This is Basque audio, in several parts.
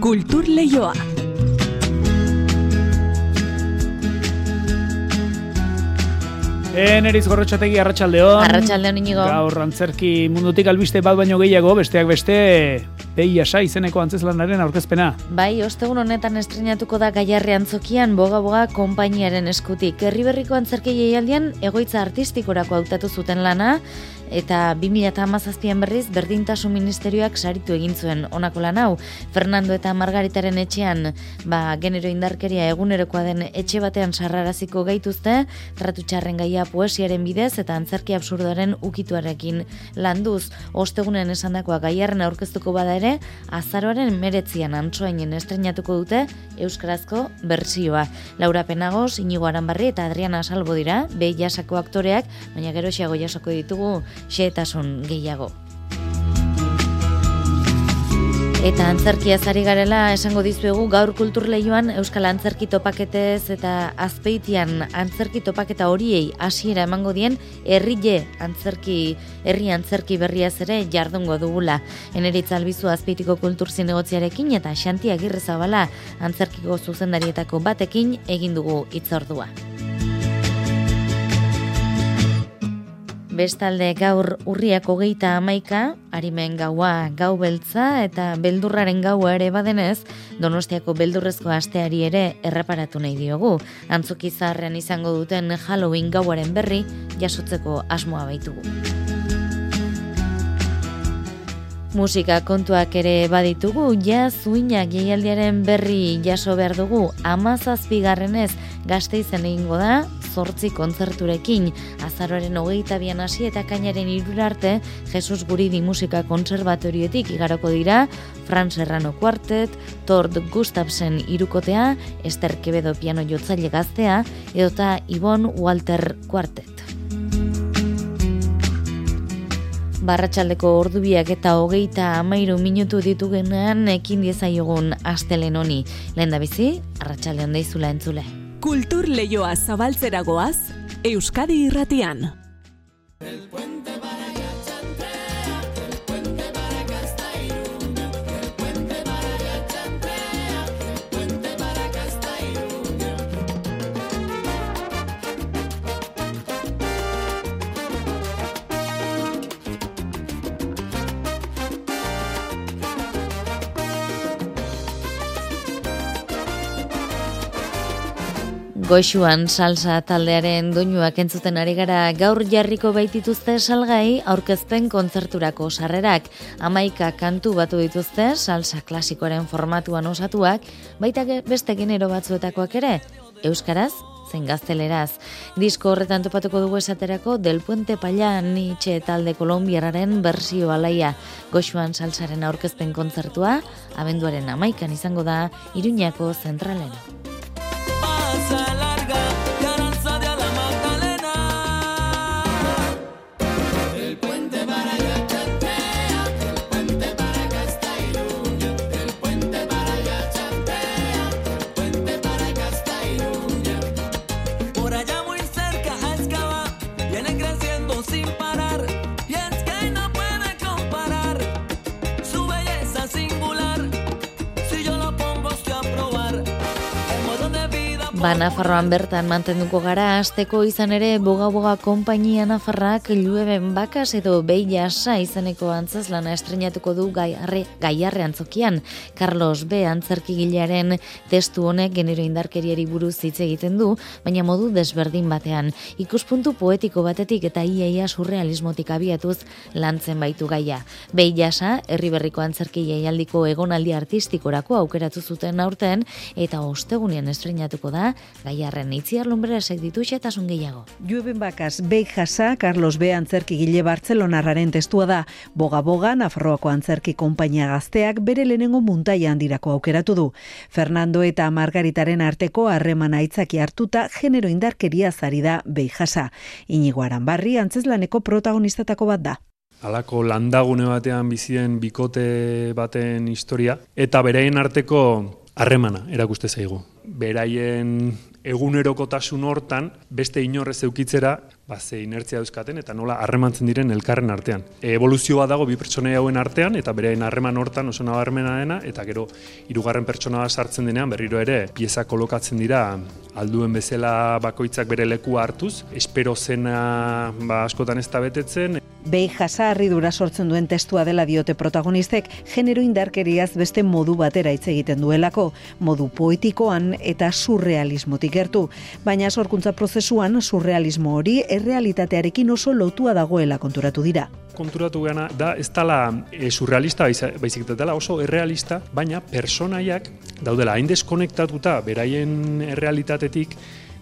Kultur Leioa. Eneriz gorrotxategi arratsaldeon. Arratsaldeon inigo. Gaur antzerki mundutik albiste bat baino gehiago, besteak beste, Beia sa izeneko antzeslanaren aurkezpena. Bai, ostegun honetan estrenatuko da Gaiarri Antzokian boga-boga konpainiaren eskutik. Herri berriko antzerki jaialdian egoitza artistikorako hautatu zuten lana, eta 2008an berriz berdintasun ministerioak saritu egin zuen onako lan hau. Fernando eta Margaritaren etxean ba, genero indarkeria egunerokoa den etxe batean sarraraziko gaituzte, tratu txarren gaia poesiaren bidez eta antzerki absurdoaren ukituarekin landuz. Ostegunen esandakoa gaiarren aurkeztuko bada ere, azaroaren meretzian antsoainen estrenatuko dute Euskarazko bertsioa. Laura Penagos, Inigo Aranbarri eta Adriana Salbo dira, behi jasako aktoreak, baina gero xago jasako ditugu xeetasun gehiago. Eta antzerkia zari garela esango dizuegu gaur kulturleioan Euskal Antzerki topaketez eta azpeitian antzerki topaketa horiei hasiera emango dien herrile antzerki herri antzerki berria ere jardungo dugula. Eneritz albizu azpeitiko kultur zinegotziarekin eta Xanti Agirrezabala antzerkiko zuzendarietako batekin egin dugu hitzordua. Bestalde gaur urriak hogeita amaika, harimen gaua gau beltza eta beldurraren gaua ere badenez, donostiako beldurrezko asteari ere erreparatu nahi diogu. Antzuki zaharrean izango duten Halloween gauaren berri jasotzeko asmoa baitugu. Musika kontuak ere baditugu, ja zuinak jaialdiaren berri jaso behar dugu, amazazpigarrenez gazte izen egingo da, zortzi kontzerturekin. Azaroaren hogeita bian hasi eta kainaren irurarte, Jesus Guridi Musika Konservatorioetik igaroko dira, Fran Serrano Quartet, Tord Gustafsen irukotea, Ester Quevedo piano jotzaile gaztea, edota Ibon Walter Quartet. Barratxaldeko ordubiak eta hogeita amairu minutu ditugenean ekin diezaiogun astelen honi. Lehen da bizi, arratxalde hondeizula entzule. Kultur leioa zabaltzeragoaz, Euskadi irratian. Goixuan salsa taldearen doinuak entzuten ari gara gaur jarriko baitituzte salgai aurkezpen kontzerturako sarrerak. Amaika kantu batu dituzte salsa klasikoaren formatuan osatuak, baita beste genero batzuetakoak ere, Euskaraz, zen gazteleraz. Disko horretan topatuko dugu esaterako Del Puente Palla Nietzsche talde kolombiararen bersio alaia. Goxuan salsaren aurkezpen kontzertua, abenduaren amaikan izango da, Iruñako zentralen. Ba, Nafarroan bertan mantenduko gara, azteko izan ere boga-boga kompainia Nafarrak llueben bakas edo behi jasa izaneko antzazlana estrenatuko du gaiarre, gaiarre antzokian. Carlos B. antzerkigilearen testu honek genero indarkeriari buruz hitz egiten du, baina modu desberdin batean. Ikuspuntu poetiko batetik eta iaia surrealismotik abiatuz lantzen baitu gaia. Behi jasa, herri berriko antzerki jaialdiko egonaldi artistikorako aukeratu zuten aurten, eta ostegunean estrenatuko da, gaiarren itziar lumbreresek ditu xetasun gehiago. Jueben bakaz, behi jasa, Carlos B. antzerki gile Bartzelonarraren testua da, boga-boga, Nafarroako antzerki konpainia gazteak bere lehenengo muntaia handirako aukeratu du. Fernando eta Margaritaren arteko harremana itzaki hartuta genero indarkeria zari da behi jasa. Inigo Aranbarri antzeslaneko protagonistatako bat da alako landagune batean bizien bikote baten historia, eta bereien arteko harremana erakuste zaigu. Beraien egunerokotasun hortan beste inorrez eukitzera ba, ze inertzia euskaten eta nola harremantzen diren elkarren artean. E, evoluzioa dago bi pertsonei hauen artean eta beraien harreman hortan oso nabarmena dena eta gero hirugarren pertsona sartzen denean berriro ere pieza kolokatzen dira alduen bezala bakoitzak bere lekua hartuz, espero zena ba, askotan ez da betetzen, Behi jasa dura sortzen duen testua dela diote protagonistek, genero indarkeriaz beste modu batera hitz egiten duelako, modu poetikoan eta surrealismotik gertu. Baina sorkuntza prozesuan surrealismo hori errealitatearekin oso lotua dagoela konturatu dira. Konturatu gana da ez dala e, surrealista baizik dela oso errealista, baina personaiak daudela hain deskonektatuta beraien errealitatetik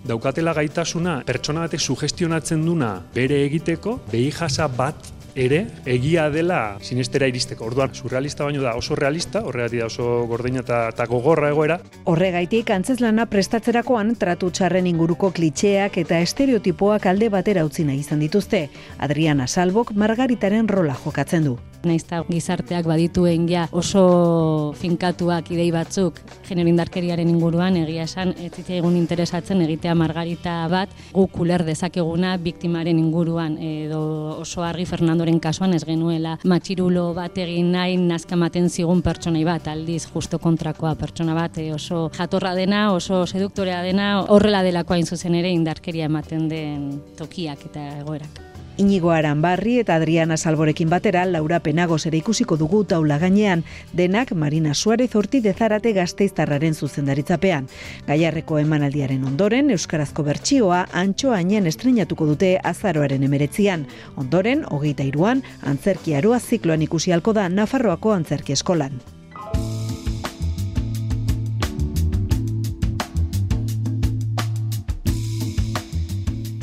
daukatela gaitasuna pertsona batek sugestionatzen duna bere egiteko, behi jasa bat ere egia dela sinestera iristeko. Orduan, surrealista baino da oso realista, horregatik da oso gordeina eta gogorra egoera. Horregaitik, antzeslana prestatzerakoan tratu txarren inguruko klitxeak eta estereotipoak alde batera utzi nahi izan dituzte. Adriana Salbok margaritaren rola jokatzen du. Naizta gizarteak badituen ja oso finkatuak idei batzuk genero indarkeriaren inguruan egia esan ez egun interesatzen egitea margarita bat gu kuler dezakeguna biktimaren inguruan edo oso argi Fernandoren kasuan ez genuela matxirulo bat egin nahi nazkamaten zigun pertsonai bat aldiz justo kontrakoa pertsona bat e, oso jatorra dena oso seduktorea dena horrela delakoa zuzen ere indarkeria ematen den tokiak eta egoerak. Inigo Aranbarri eta Adriana Salborekin batera Laura Penagos ere ikusiko dugu taula gainean, denak Marina Suarez Horti dezarate gazteiztarraren zuzendaritzapean. Gaiarreko emanaldiaren ondoren, Euskarazko bertsioa antxo hainen estrenatuko dute azaroaren emeretzian. Ondoren, hogeita iruan, antzerki aroa zikloan ikusi halko da Nafarroako antzerki eskolan.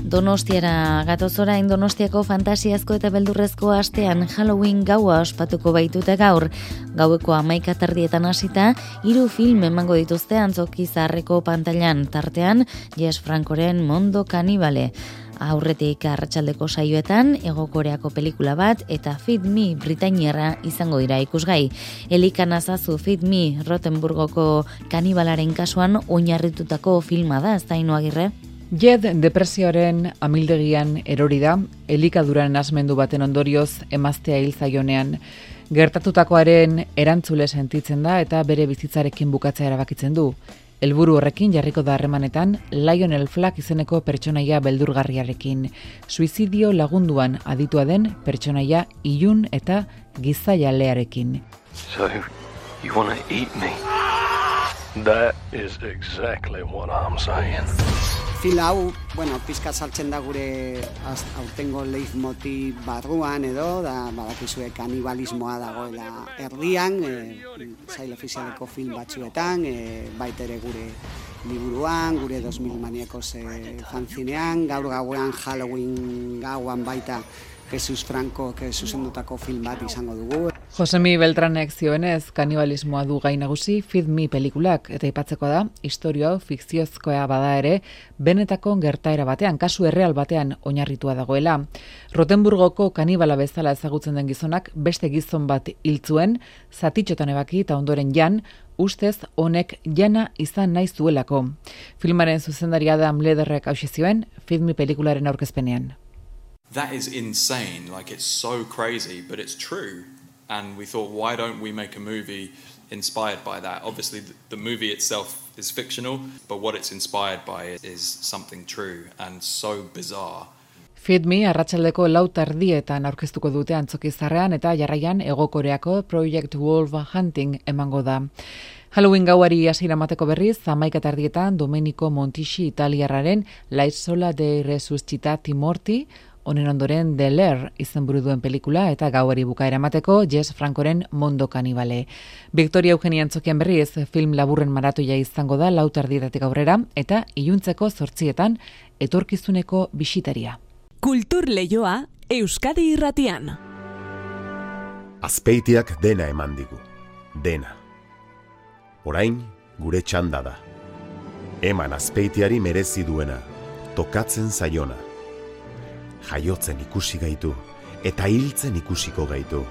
Donostiara gatozora Donostiako fantasiazko eta beldurrezko astean Halloween gaua ospatuko baitute gaur. Gaueko amaika tardietan hasita, hiru film emango dituzte antzoki zarreko pantailan tartean, Jes Frankoren Mondo Kanibale. Aurretik arratsaldeko saioetan, egokoreako pelikula bat eta Feed Me Britainiarra izango dira ikusgai. Elikan azazu Feed Me Rotenburgoko kanibalaren kasuan oinarritutako filma da, ez da agirre? Jed depresioaren amildegian erori da, elikaduran asmendu baten ondorioz emaztea hil zaionean. Gertatutakoaren erantzule sentitzen da eta bere bizitzarekin bukatzea erabakitzen du. Helburu horrekin jarriko da harremanetan Lionel Flack izeneko pertsonaia beldurgarriarekin. Suizidio lagunduan aditua den pertsonaia ilun eta gizaialearekin. So, you wanna eat me? That is exactly what I'm saying fil hau, bueno, pizka saltzen da gure aurtengo leitmotiv barruan edo, da badakizue kanibalismoa dagoela erdian, e, zail ofizialeko film batzuetan, e, baitere gure liburuan, gure 2000 maniako ze fanzinean, gaur gauean Halloween gauan baita Jesus Franco ke zuzendutako film bat izango dugu. Josemi Beltranek zioenez, kanibalismoa du gai nagusi Feed Me pelikulak eta ipatzeko da, historio hau fikziozkoa bada ere, benetako gertaera batean, kasu erreal batean oinarritua dagoela. Rotenburgoko kanibala bezala ezagutzen den gizonak beste gizon bat hiltzuen, zatitxotan ebaki eta ondoren jan, ustez honek jana izan naiz duelako. Filmaren zuzendaria da Amlederrek hausizioen, Feed Me pelikularen aurkezpenean. that is insane. Like it's so crazy, but it's true. And we thought, why don't we make a movie inspired by that? Obviously, the movie itself is fictional, but what it's inspired by is something true and so bizarre. Feed Me arratsaldeko lau tardietan aurkeztuko dute antzokizarrean eta jarraian egokoreako Project Wolf Hunting emango da. Halloween gauari hasiera mateko berriz, zamaika tardietan Domenico Montici italiarraren La Isola de Resuscitati Morti Honen ondoren The Lair izenburu duen pelikula eta gauari bukaera emateko Jess Frankoren Mondo Kanibale. Victoria Eugenia Antzokian berriz film laburren maratoia izango da lautardietak aurrera eta iluntzeko zortzietan etorkizuneko bisitaria. Kultur Leioa Euskadi Irratian. Azpeitiak dena eman digu. Dena. Orain gure txanda da. Eman azpeitiari merezi duena. Tokatzen zaiona jaiotzen ikusi gaitu eta hiltzen ikusiko gaitu.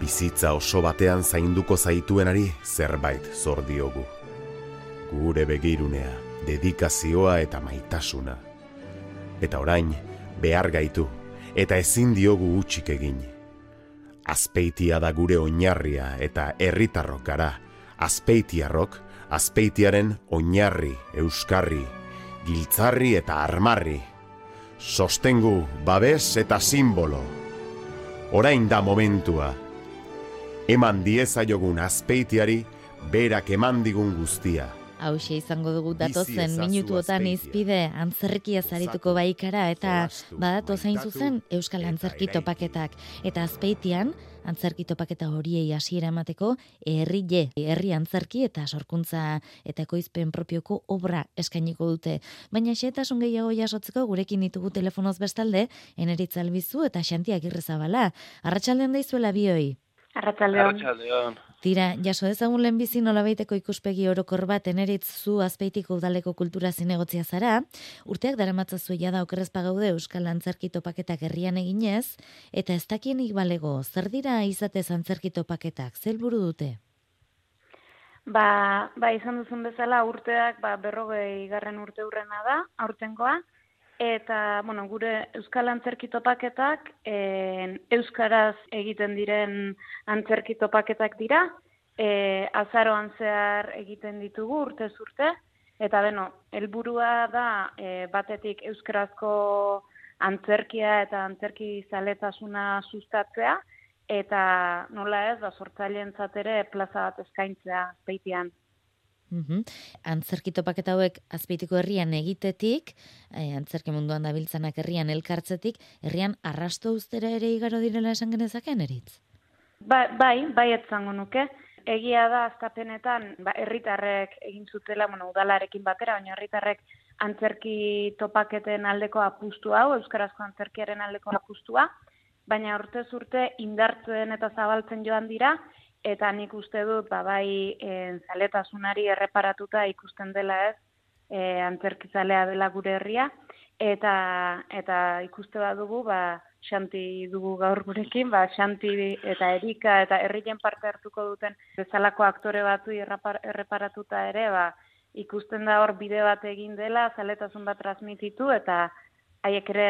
Bizitza oso batean zainduko zaituenari zerbait zor diogu. Gure begirunea, dedikazioa eta maitasuna. Eta orain, behar gaitu, eta ezin diogu utxik egin. Azpeitia da gure oinarria eta herritarrok gara. Azpeitiarrok, azpeitiaren oinarri, euskarri, giltzarri eta armarri. Sostengu, babes eta simbolo. Orain da momentua. Eman diezaiogun azpeitiari, berak eman digun guztia. Hauxe izango dugu datozen minutuotan izpide antzerkia zarituko baikara eta badatu zain zuzen Euskal Antzerki topaketak. Eta azpeitian, antzerki topaketa horiei hasiera emateko herri je, herri antzerki eta sorkuntza eta ekoizpen propioko obra eskainiko dute. Baina xetasun gehiago jasotzeko gurekin ditugu telefonoz bestalde, eneritza albizu eta xantiak irrezabala. Arratxaldean daizuela bioi. Arratxaldeon. Tira, jaso ezagun lehen bizi nolabaiteko ikuspegi orokor bat eneritz zu azpeitiko udaleko kultura zinegotzia zara, urteak daramatzazu da okerrez pagaude Euskal Antzerki topaketak herrian eginez, eta ez dakienik balego, zer dira izatez antzerki topaketak, zel buru dute? Ba, ba, izan duzun bezala urteak ba, berrogei garren urte hurrena da, aurtengoa, Eta, bueno, gure Euskal Antzerki topaketak e, Euskaraz egiten diren antzerki topaketak dira, e, azaroan zehar egiten ditugu urte. Zurte, eta beno, helburua da e, batetik Euskarazko antzerkia eta antzerki zaletasuna sustatzea, eta nola ez, da sortzaileen ere plaza bat eskaintzea peitian. Mm Antzerki topaketa hauek azpeitiko herrian egitetik, eh, antzerki munduan dabiltzanak herrian elkartzetik, herrian arrasto ustera ere igaro direla esan genezaken eritz? Ba, bai, bai etzango nuke. Egia da azkapenetan, ba, herritarrek egin zutela, bueno, udalarekin batera, baina herritarrek antzerki topaketen aldeko apustu hau, euskarazko antzerkiaren aldeko apustua, baina urte zurte indartzen eta zabaltzen joan dira, eta nik uste dut ba, bai en, zaletasunari erreparatuta ikusten dela ez e, antzerkizalea dela gure herria eta eta ikuste badugu ba Xanti dugu gaur gurekin, ba, Xanti eta Erika eta herrien parte hartuko duten bezalako aktore batu erreparatuta ere, ba, ikusten da hor bide bat egin dela, zaletasun bat transmititu eta haiek ere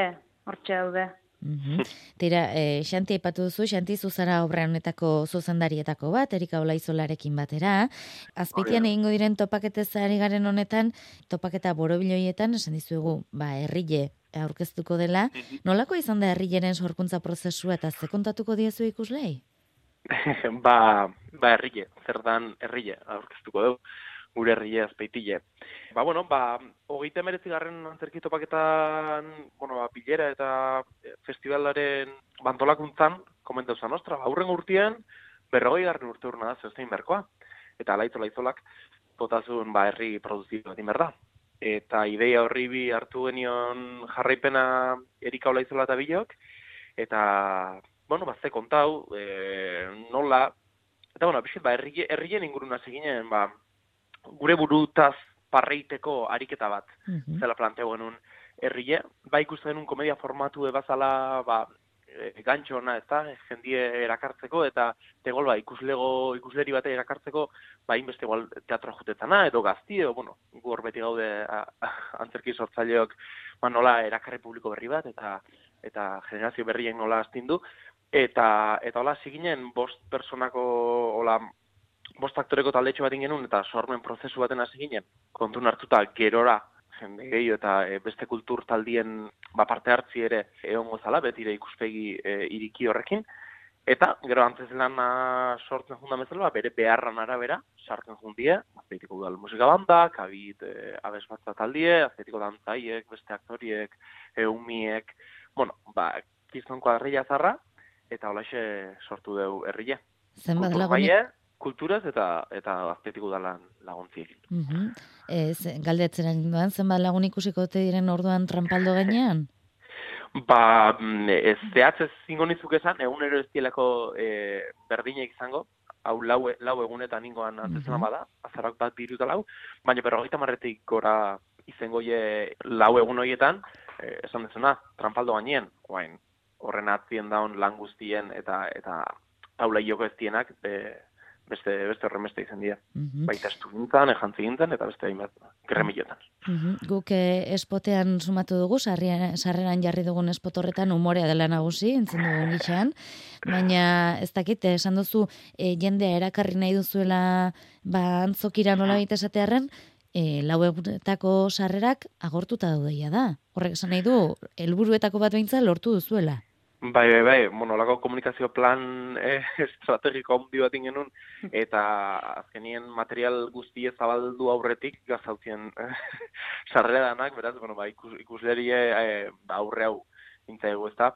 hortxe daude. Mm Tira, e, Xanti aipatu duzu, Xanti zuzara obra honetako zuzendarietako bat, Erika Olaizolarekin batera. Azpitian egingo diren topaketez ari garen honetan, topaketa borobiloietan, esan dizuegu, ba, herrile aurkeztuko dela. Nolako izan da herrileren sorkuntza prozesua eta ze kontatuko diezu ikuslei? ba, ba, herrile, zer dan herrile aurkeztuko dugu gure herria azpeitile. Ba, bueno, ba, hogeita merezi garren antzerki topaketan, bueno, ba, bilera eta festivalaren bantolakuntzan, komentau zan ostra, ba, urren urtean, berrogei garren urte urna da, zeustein berkoa. Eta laitzo laizolak, potazun, ba, herri produzio bat inberda. Eta ideia horri bi hartu genion jarraipena erika olaizola eta bilok, eta, bueno, ba, ze kontau, e, nola, eta, bueno, bizit, ba, herrien inguruna seginen, ba, gure burutaz parreiteko ariketa bat, mm -hmm. zela planteo genuen herrie, ba ikusten genuen komedia formatu ebazala, ba, e, gantxo ona, ez da, jendie erakartzeko, eta tegol, ba, ikuslego, ikusleri bate erakartzeko, ba, inbeste igual teatro jutetana, edo gazti, edo, bueno, gu beti gaude a, a, antzerki sortzaileok, ba, nola erakarri publiko berri bat, eta eta generazio berrien nola astindu, eta, eta hola, ziginen, bost personako, hola, bost aktoreko taldetxo bat ingenun eta sormen prozesu baten hasi ginen, kontu hartuta gerora jende gehi eta e, beste kultur taldien ba, parte hartzi ere egon gozala, betire ikuspegi e, iriki horrekin, eta gero antzez lan sortzen junda bezala, ba, bere beharran arabera, sartzen jundie, azpeitiko udal musika banda, kabit e, abes batza taldie, azpeitiko dantzaiek, beste aktoriek, eumiek, bueno, ba, kizton kuadrilla zarra, eta holaxe sortu deu herrile. Zenbat lagunik? Kulturaz eta eta aztetik udalan laguntziekin. Mm -hmm. Ez, galdetzen duan, zenbat lagun ikusiko te diren orduan trampaldo gainean? Ba, mm, ez zehatz ez zingo nizuk esan, egunero ez dielako e, berdinek izango, hau lau, lau egunetan ingoan antzezena mm bada, azarak bat biruta lau, baina berrogeita marretik gora izango ye lau egun horietan, e, esan dezuna, trampaldo gainean, horren atzien daun lan guztien eta eta taula joko ez dienak, be, beste beste horrenbeste izen dira. Mhm. Baita estu gintzen, ejantzi gintzen, eta beste hainbat gremilotan. Mhm. Guk eh, espotean sumatu dugu, sarreran jarri dugun espot horretan umorea dela nagusi, entzun dugun gitxan, baina ez dakit, eh, esan duzu eh, jendea erakarri nahi duzuela ba, antzokira nola baita esatearen, eh, lau egunetako sarrerak agortuta daudeia da. Horrek esan nahi du, helburuetako bat beintza lortu duzuela. Bai, bai, bai, bueno, olako komunikazio plan eh, estrategiko handi bat genuen, eta azkenien material guztie zabaldu aurretik gazautzien eh, sarrera danak, beraz, bueno, ba, ikus, ikusleri eh, ba, aurre hau intzaigu, ez da.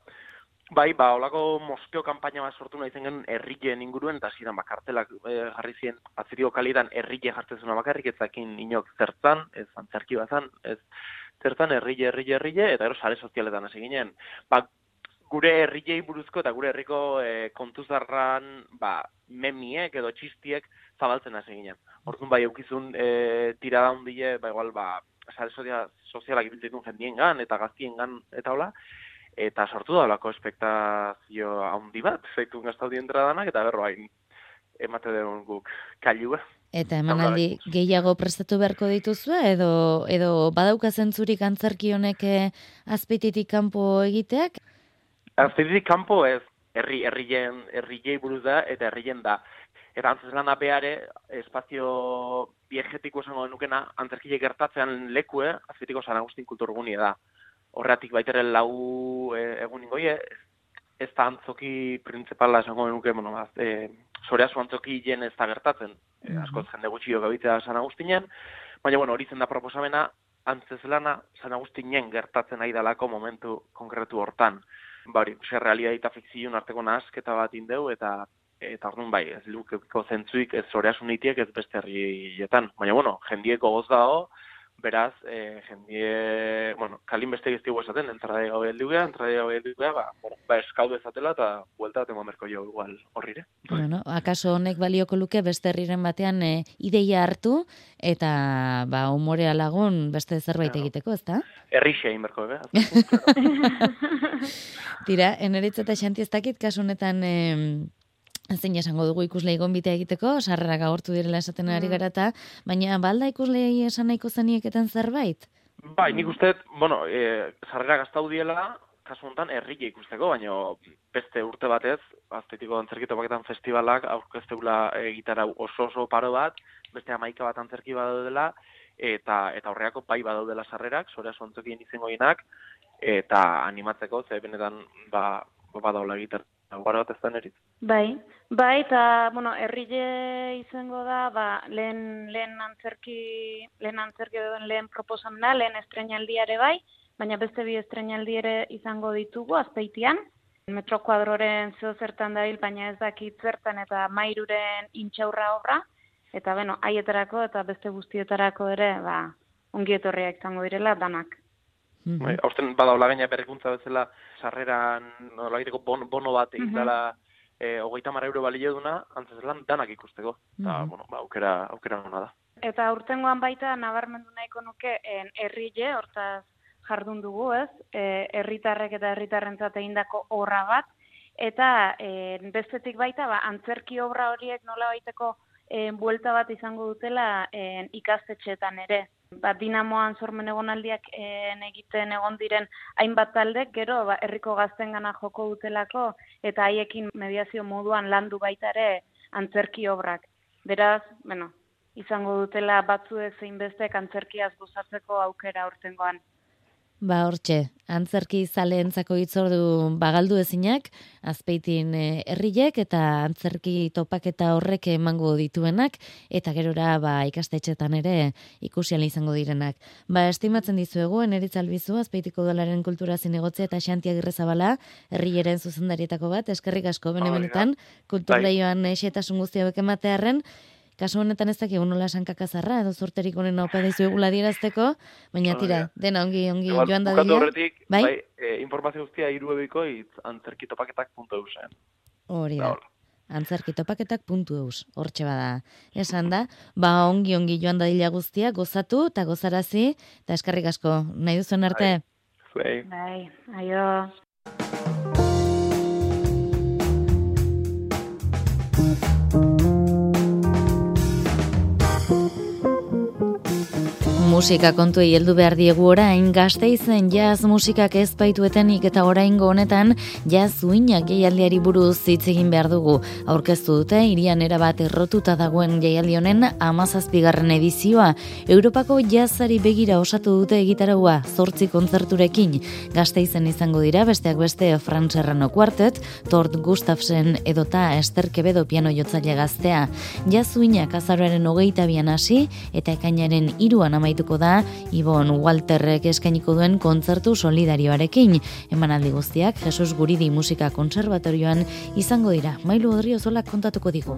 Bai, ba, olako moskeo kanpaina bat sortu nahi zen herrileen inguruen, eta ziren bakartelak eh, jarri ziren aziriko kalidan herrile jartzen zuna bakarrik, ezakin inok zertzan, ez antzerki bazan, ez zertan herrile, herrile, herrile, eta gero sare sozialetan hasi ginen. Ba, gure herrilei buruzko eta gure herriko e, kontuzarran ba, memiek edo txistiek zabaltzen hasi ginen. Orduan bai eukizun e, tirada hundile, ba igual ba sare sozial, sozialak ibiltzen dituen jendiengan eta gaztiengan eta hola eta sortu da olako espektazio handi bat, zeitu gaztaudi entradanak eta berro hain emate den guk kailua. Eta emanaldi gehiago prestatu beharko dituzue edo edo badauka zentzurik antzerki honek eh, azpeititik kanpo egiteak? Azpeitik kanpo ez, herri herrien herriei buruz da eta herrien da. Eta antzeslana beare, espazio biegetiko esango denukena, antzerkile gertatzean lekue, azpeitiko San Agustin kulturgunia da. Horretik baitere lau e, egun ingoie, ez da antzoki printzipala esango denuke, bueno, az, e, soreazu antzoki jen ez da gertatzen, e, askoz jende gutxi jo gabitzea San Agustinen, baina, bueno, hori zen da proposamena, antzeslana San Agustinen gertatzen nahi dalako momentu konkretu hortan ba hori, ze realidade eta fikzioen arteko nahasketa bat indeu eta eta orduan bai, ez lukeko zentzuik ez zoreasunitiek ez beste herrietan. Baina bueno, jendieko goz dago, beraz, eh, jendie, bueno, kalin beste giztigu esaten, entrade gau eldugea, entrade gau eldugea, ba, bueno, ba eskaudu ezatela eta buelta bat eman berko jo igual horrire. Bueno, akaso honek balioko luke beste herriren batean e, ideia hartu eta ba umorea lagun beste zerbait egiteko, ezta? Herrixe egin berko, be? Tira, eneritz eta xanti ez dakit kasu honetan e, zein esango dugu ikusle gonbitea egiteko, sarrerak agortu direla esaten ari Mm. gara eta, baina balda ikuslei esan nahiko zenieketen zerbait? Bai, nik uste, bueno, e, sarrera gaztau diela, kasu honetan herrile ikusteko, baina beste urte batez, aztetiko antzerkito paketan festivalak aurkezteula egitara oso oso paro bat, beste amaika bat antzerki badaudela, eta eta horreako bai badaudela sarrerak, sorea sontzokien izangoinak, eta animatzeko, ze benetan ba, badaula egiter. Gara bat ez da nerit. Bai, bai, eta, bueno, herrile izango da, ba, lehen, lehen antzerki, lehen antzerki duen lehen proposamena, lehen estrenaldiare bai, baina beste bi estrenaldi ere izango ditugu, azpeitian. Metro kuadroren zeo zertan dabil, baina ez dakit zertan, eta mairuren intxaurra obra, eta, bueno, haietarako eta beste guztietarako ere, ba, ongi etorriak izango direla danak. Bai, hausten badaula gaina berrikuntza bezala sarreran nolabaiteko bon, bono bat egin dela eh, hogeita mar euro balio duna, antzeslan danak ikusteko. Eta, Mhm. bueno, ba, aukera, aukera nona da. Eta urtengoan baita nabarmendu nahiko nuke en herrile, hortaz jardun dugu, ez? E, herritarrek eta herritarrentzat egindako obra bat eta e, bestetik baita ba antzerki obra horiek nola baiteko e, buelta bat izango dutela e, ikastetxeetan ere. Ba, dinamoan sormen egonaldiak en, egiten egon diren hainbat taldek gero ba, herriko gaztengana joko dutelako eta haiekin mediazio moduan landu baita ere antzerki obrak. Beraz, bueno, izango dutela batzuek zein bestek antzerkiaz gozatzeko aukera urtengoan. Ba, hortxe, antzerki zaleentzako hitzordu bagaldu ezinak, azpeitin eh, herriek eta antzerki topaketa horrek emango dituenak, eta gerora ba, ikastetxetan ere ikusial izango direnak. Ba, estimatzen dizuegu, eneritz albizu, azpeitiko udalaren kultura zinegotzea eta xantia girrezabala, herrieren zuzendarietako bat, eskerrik asko bene Hori da. benetan, kultura Bai. joan xetasun guzti hauek ematearren, Kasu honetan ez dakigu nola sankakazarra, edo zorterik onena opa dizuegula dierazteko, baina Hori tira, da. dena ongi ongi Igual, joan da dira. horretik, bai? bai, eh, informazio guztia irubebikoitz antzerkitopaketak.eusen. Hori Da, da. hola. Antzerkitopaketak.eus, hortxe bada. Esan da, ba ongi ongi joan dadila guztia, gozatu eta gozarazi, eta eskarrik asko, nahi duzuen arte? Zuei. Bai, aio. Musika kontuei heldu behar diegu orain, gazte izen jaz musikak ez baituetenik eta oraingo honetan jaz uinak jaialdiari buruz hitz egin behar dugu. Aurkeztu dute, irian erabat errotuta dagoen jaialdi honen amazazpigarren edizioa. Europako jazari begira osatu dute egitaraua, zortzi kontzerturekin. Gazte izen izango dira, besteak beste Franz Serrano Quartet, Tort Gustafsen edota Ester Kebedo piano jotzaile gaztea. Jaz uinak azaroaren hogeita bian hasi eta ekainaren iruan amaituko da Ibon Walterrek eskainiko duen kontzertu solidarioarekin. Emanaldi guztiak Jesus Guridi Musika Konservatorioan izango dira. Mailu Odriozola kontatuko digu.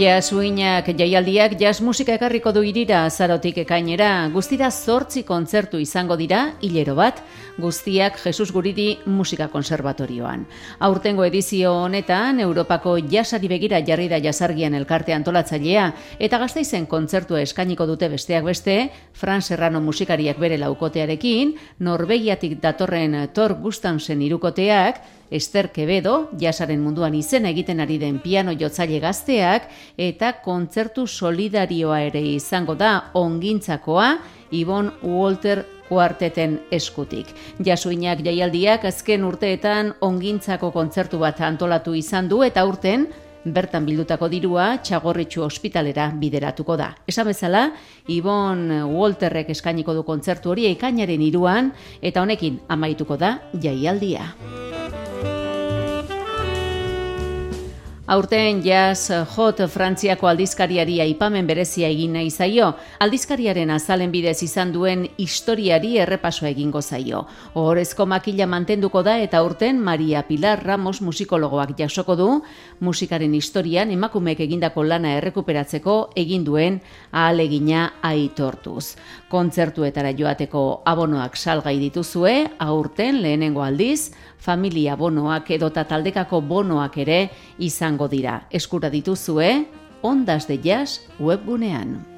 Jazz uinak jaialdiak jazz musika ekarriko du irira zarotik ekainera. Guztira zortzi kontzertu izango dira, hilero bat, guztiak Jesus Guridi Musika Konservatorioan. Aurtengo edizio honetan, Europako jasari begira jarri da jasargian elkarte antolatzailea, eta gazteizen kontzertua eskainiko dute besteak beste, Fran Serrano musikariak bere laukotearekin, Norvegiatik datorren Tor Gustansen irukoteak, Ester Quevedo, jasaren munduan izen egiten ari den piano jotzaile gazteak, eta kontzertu solidarioa ere izango da ongintzakoa, Ibon Walter kuarteten eskutik. Jasuinak jaialdiak azken urteetan ongintzako kontzertu bat antolatu izan du eta urten, bertan bildutako dirua txagorritxu ospitalera bideratuko da. Esan bezala, Ibon Walterrek eskainiko du kontzertu hori ekainaren iruan, eta honekin amaituko da jaialdia. Aurten jazz hot Frantziako aldizkariari aipamen berezia egin nahi zaio. Aldizkariaren azalen bidez izan duen historiari errepasoa egingo zaio. Ohorezko makila mantenduko da eta aurten Maria Pilar Ramos musikologoak jasoko du musikaren historian emakumeek egindako lana errekuperatzeko egin duen ahalegina aitortuz. Kontzertuetara joateko abonoak salgai dituzue, aurten lehenengo aldiz, familia bonoak edota taldekako bonoak ere izango dira. Eskura dituzue, Ondas de Jazz webgunean.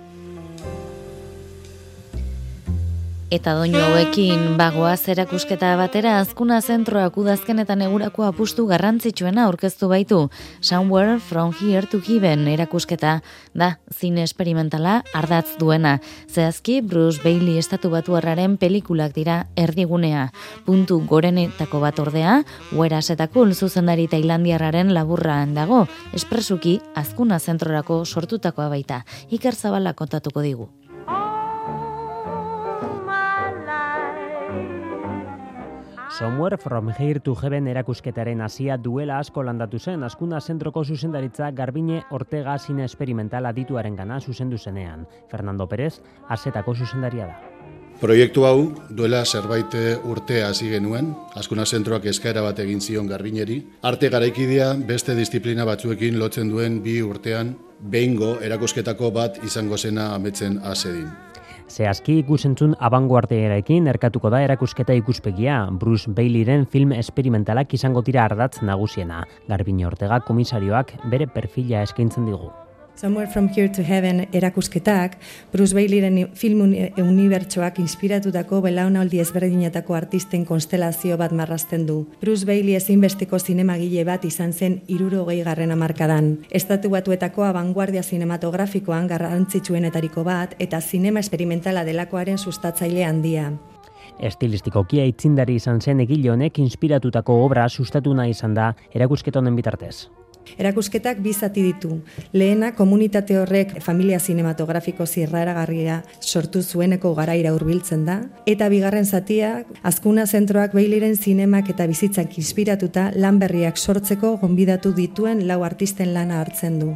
Eta doinu hauekin bagoaz erakusketa batera azkuna zentroak udazkenetan egurako apustu garrantzitsuena aurkeztu baitu. Somewhere from here to heaven erakusketa da zine esperimentala ardatz duena. Zehazki Bruce Bailey estatu batu pelikulak dira erdigunea. Puntu gorenetako bat ordea, uerasetakul zuzendari tailandiarraren laburraan dago. Espresuki azkuna zentrorako sortutakoa baita. Iker Zabala kontatuko digu. Somewhere from here to heaven erakusketaren hasia duela asko landatu zen askuna zentroko zuzendaritza Garbine Ortega zine esperimental adituaren gana zuzendu zenean. Fernando Pérez, asetako zuzendaria da. Proiektu hau duela zerbait urte hasi genuen, askuna zentroak eskaera bat egin zion Garbineri. Arte garaikidea beste disiplina batzuekin lotzen duen bi urtean, behingo erakusketako bat izango zena ametzen azedin. Zehazki ikusentzun abanguartearekin erkatuko da erakusketa ikuspegia, Bruce Baileyren film esperimentalak izango dira ardatz nagusiena. Garbine Ortega komisarioak bere perfila eskaintzen digu. Somewhere from here to heaven erakusketak, Bruce Baileyren film unibertsoak inspiratutako belaunaldi ezberdinetako artisten konstelazio bat marrazten du. Bruce Bailey ezinbesteko zinemagile bat izan zen iruro garren amarkadan. Estatu batuetako abanguardia sinematografikoan garrantzitsuenetariko bat eta zinema esperimentala delakoaren sustatzaile handia. Estilistikokia itzindari izan zen egile honek inspiratutako obra sustatu nahi izan da erakusketonen bitartez. Erakusketak bizati ditu. Lehena komunitate horrek familia sinematografiko zirraragarria sortu zueneko garaira hurbiltzen da eta bigarren zatiak azkuna zentroak beiliren zinemak eta bizitzak inspiratuta lan berriak sortzeko gonbidatu dituen lau artisten lana hartzen du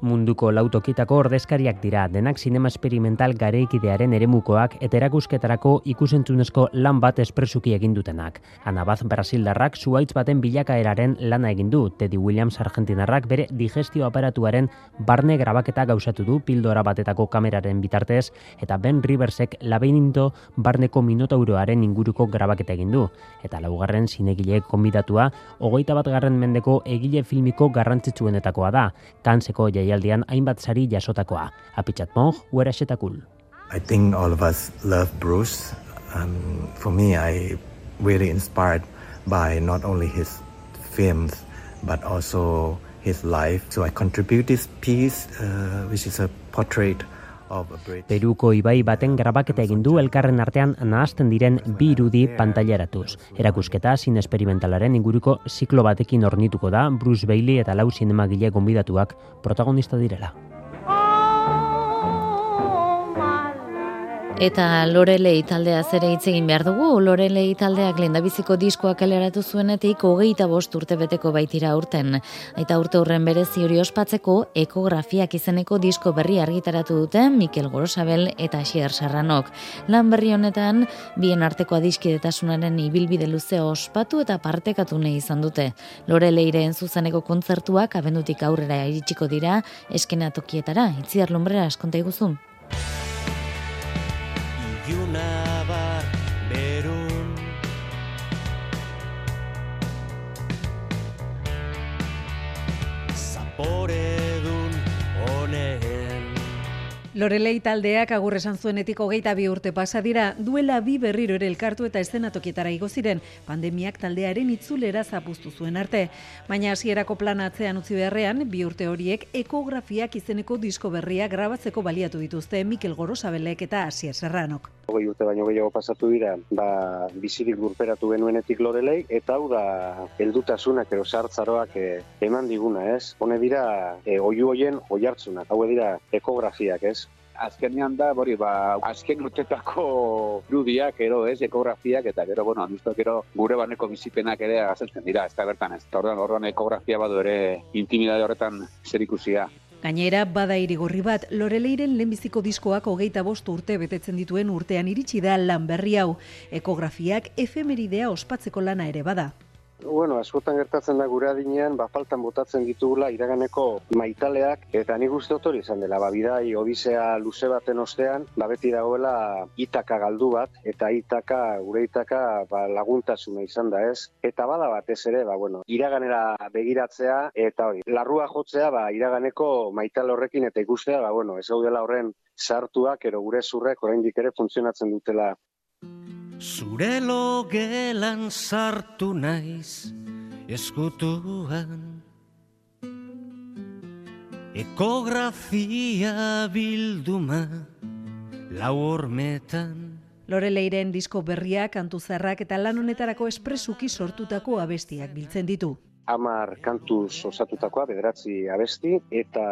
munduko lautokitako ordezkariak dira denak sinema esperimental gareikidearen eremukoak eta erakusketarako ikusentzunezko lan bat espresuki egin dutenak. Anabaz Brasildarrak zuaitz baten bilakaeraren lana egin du, Teddy Williams Argentinarrak bere digestio aparatuaren barne grabaketa gauzatu du pildora batetako kameraren bitartez eta Ben Riversek labeininto barneko minotauroaren inguruko grabaketa egin du. Eta laugarren zinegileek konbidatua, ogoita bat garren mendeko egile filmiko garrantzitsuenetakoa da, kanseko jai jaialdian hainbat sari jasotakoa. Apitxat mong, huera setakul. I think all of us love Bruce. Um, for me, I really inspired by not only his films, but also his life. So I contribute this piece, uh, which is a portrait Peruko ibai baten grabaketa egin du elkarren artean nahazten diren bi irudi pantailaratuz. Erakusketa sin esperimentalaren inguruko ziklo batekin ornituko da Bruce Bailey eta lau sinemagile gonbidatuak protagonista direla. Eta Lorelei taldea zere hitz egin behar dugu, Lorelei taldeak lendabiziko diskoak eleratu zuenetik hogeita bost urte beteko baitira urten. Eta urte hurren berezi hori ospatzeko ekografiak izeneko disko berri argitaratu dute Mikel Gorosabel eta Xier Serranok. Lan berri honetan, bien arteko adiskidetasunaren ibilbide luze ospatu eta partekatu nahi izan dute. Loreleiren zuzeneko kontzertuak abendutik aurrera iritsiko dira eskenatokietara, itziar lumbrera eskonta iguzun. Una bar berun Zapore Lorelei taldeak agur esan zuenetik hogeita bi urte pasa dira, duela bi berriro ere elkartu eta eszenatokietara igo ziren, pandemiak taldearen itzulera zapuztu zuen arte. Baina hasierako planatzean utzi beharrean, bi urte horiek ekografiak izeneko disko berria grabatzeko baliatu dituzte Mikel Gorosabelek eta Asier Serranok. Hogei urte baino gehiago pasatu dira, ba, bizirik lurperatu genuenetik Lorelei, eta hau da, heldutasunak ero sartzaroak eh, eman diguna, ez? Hone dira, e, oiu hoien oiartzunak, hau dira ekografiak, ez? azkenean da, bori, ba, azken urtetako irudiak, ero, ez, ekografiak, eta gero, bueno, anuzto, gero, gure baneko bizipenak ere azaltzen dira, ez da bertan, ez. Eta orduan, ekografia badu ere intimidade horretan zer ikusia. Gainera, bada irigorri bat, Loreleiren lehenbiziko diskoak hogeita bost urte betetzen dituen urtean iritsi da lan berri hau. Ekografiak efemeridea ospatzeko lana ere bada. Bueno, askotan gertatzen da gure adinean, ba, faltan botatzen ditugula iraganeko maitaleak, eta nik uste hori izan dela, ba, bidai, odisea luze baten ostean, ba, beti dagoela itaka galdu bat, eta itaka, gure itaka, ba, laguntasuna izan da ez. Eta bada batez ere, ba, bueno, iraganera begiratzea, eta hori, larrua jotzea, ba, iraganeko maitale horrekin, eta ikustea, ba, bueno, ez gaudela horren sartuak, ero gure zurrek, oraindik ere funtzionatzen dutela Zure logelan sartu naiz eskutuan Ekografia bilduma lau hormetan. Loreleiren disko berriak, antuzarrak eta lan honetarako espresuki sortutako abestiak biltzen ditu amar kantuz osatutakoa, bederatzi abesti, eta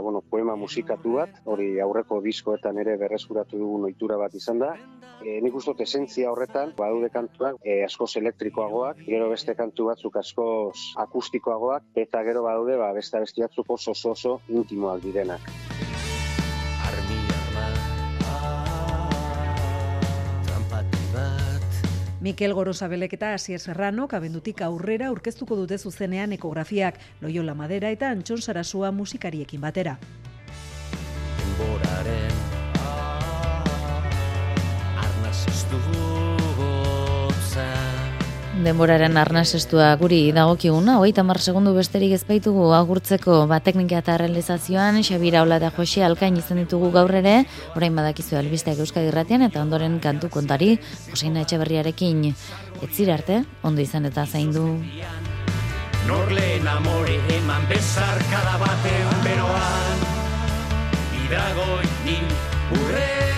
bueno, poema musikatu bat, hori aurreko diskoetan ere berrezuratu dugu noitura bat izan da. E, nik ustot esentzia horretan, badaude kantuak e, askoz elektrikoagoak, gero beste kantu batzuk askoz akustikoagoak, eta gero badaude ba, beste abesti batzuk oso oso intimoak direnak. Mikel Gorosabelek eta Asier Serrano kabendutik aurrera aurkeztuko dute zuzenean ekografiak, Loyola Madera eta Antxon Sarasua musikariekin batera. Denboraren arnasestua guri dagokiguna, hogeita mar segundu besterik ezpaitugu agurtzeko. Ba, teknika eta realizazioan, Xabira Ola da Jose Alkain izan ditugu gaur ere, orain badakizu albisteak Euskadi Irratian eta ondoren kantu kontari, Joseina Etxeberriarekin. Etzira arte, ondo izan eta zaindu. Norleen amore eman bezar kada batean beroan, idragoin urre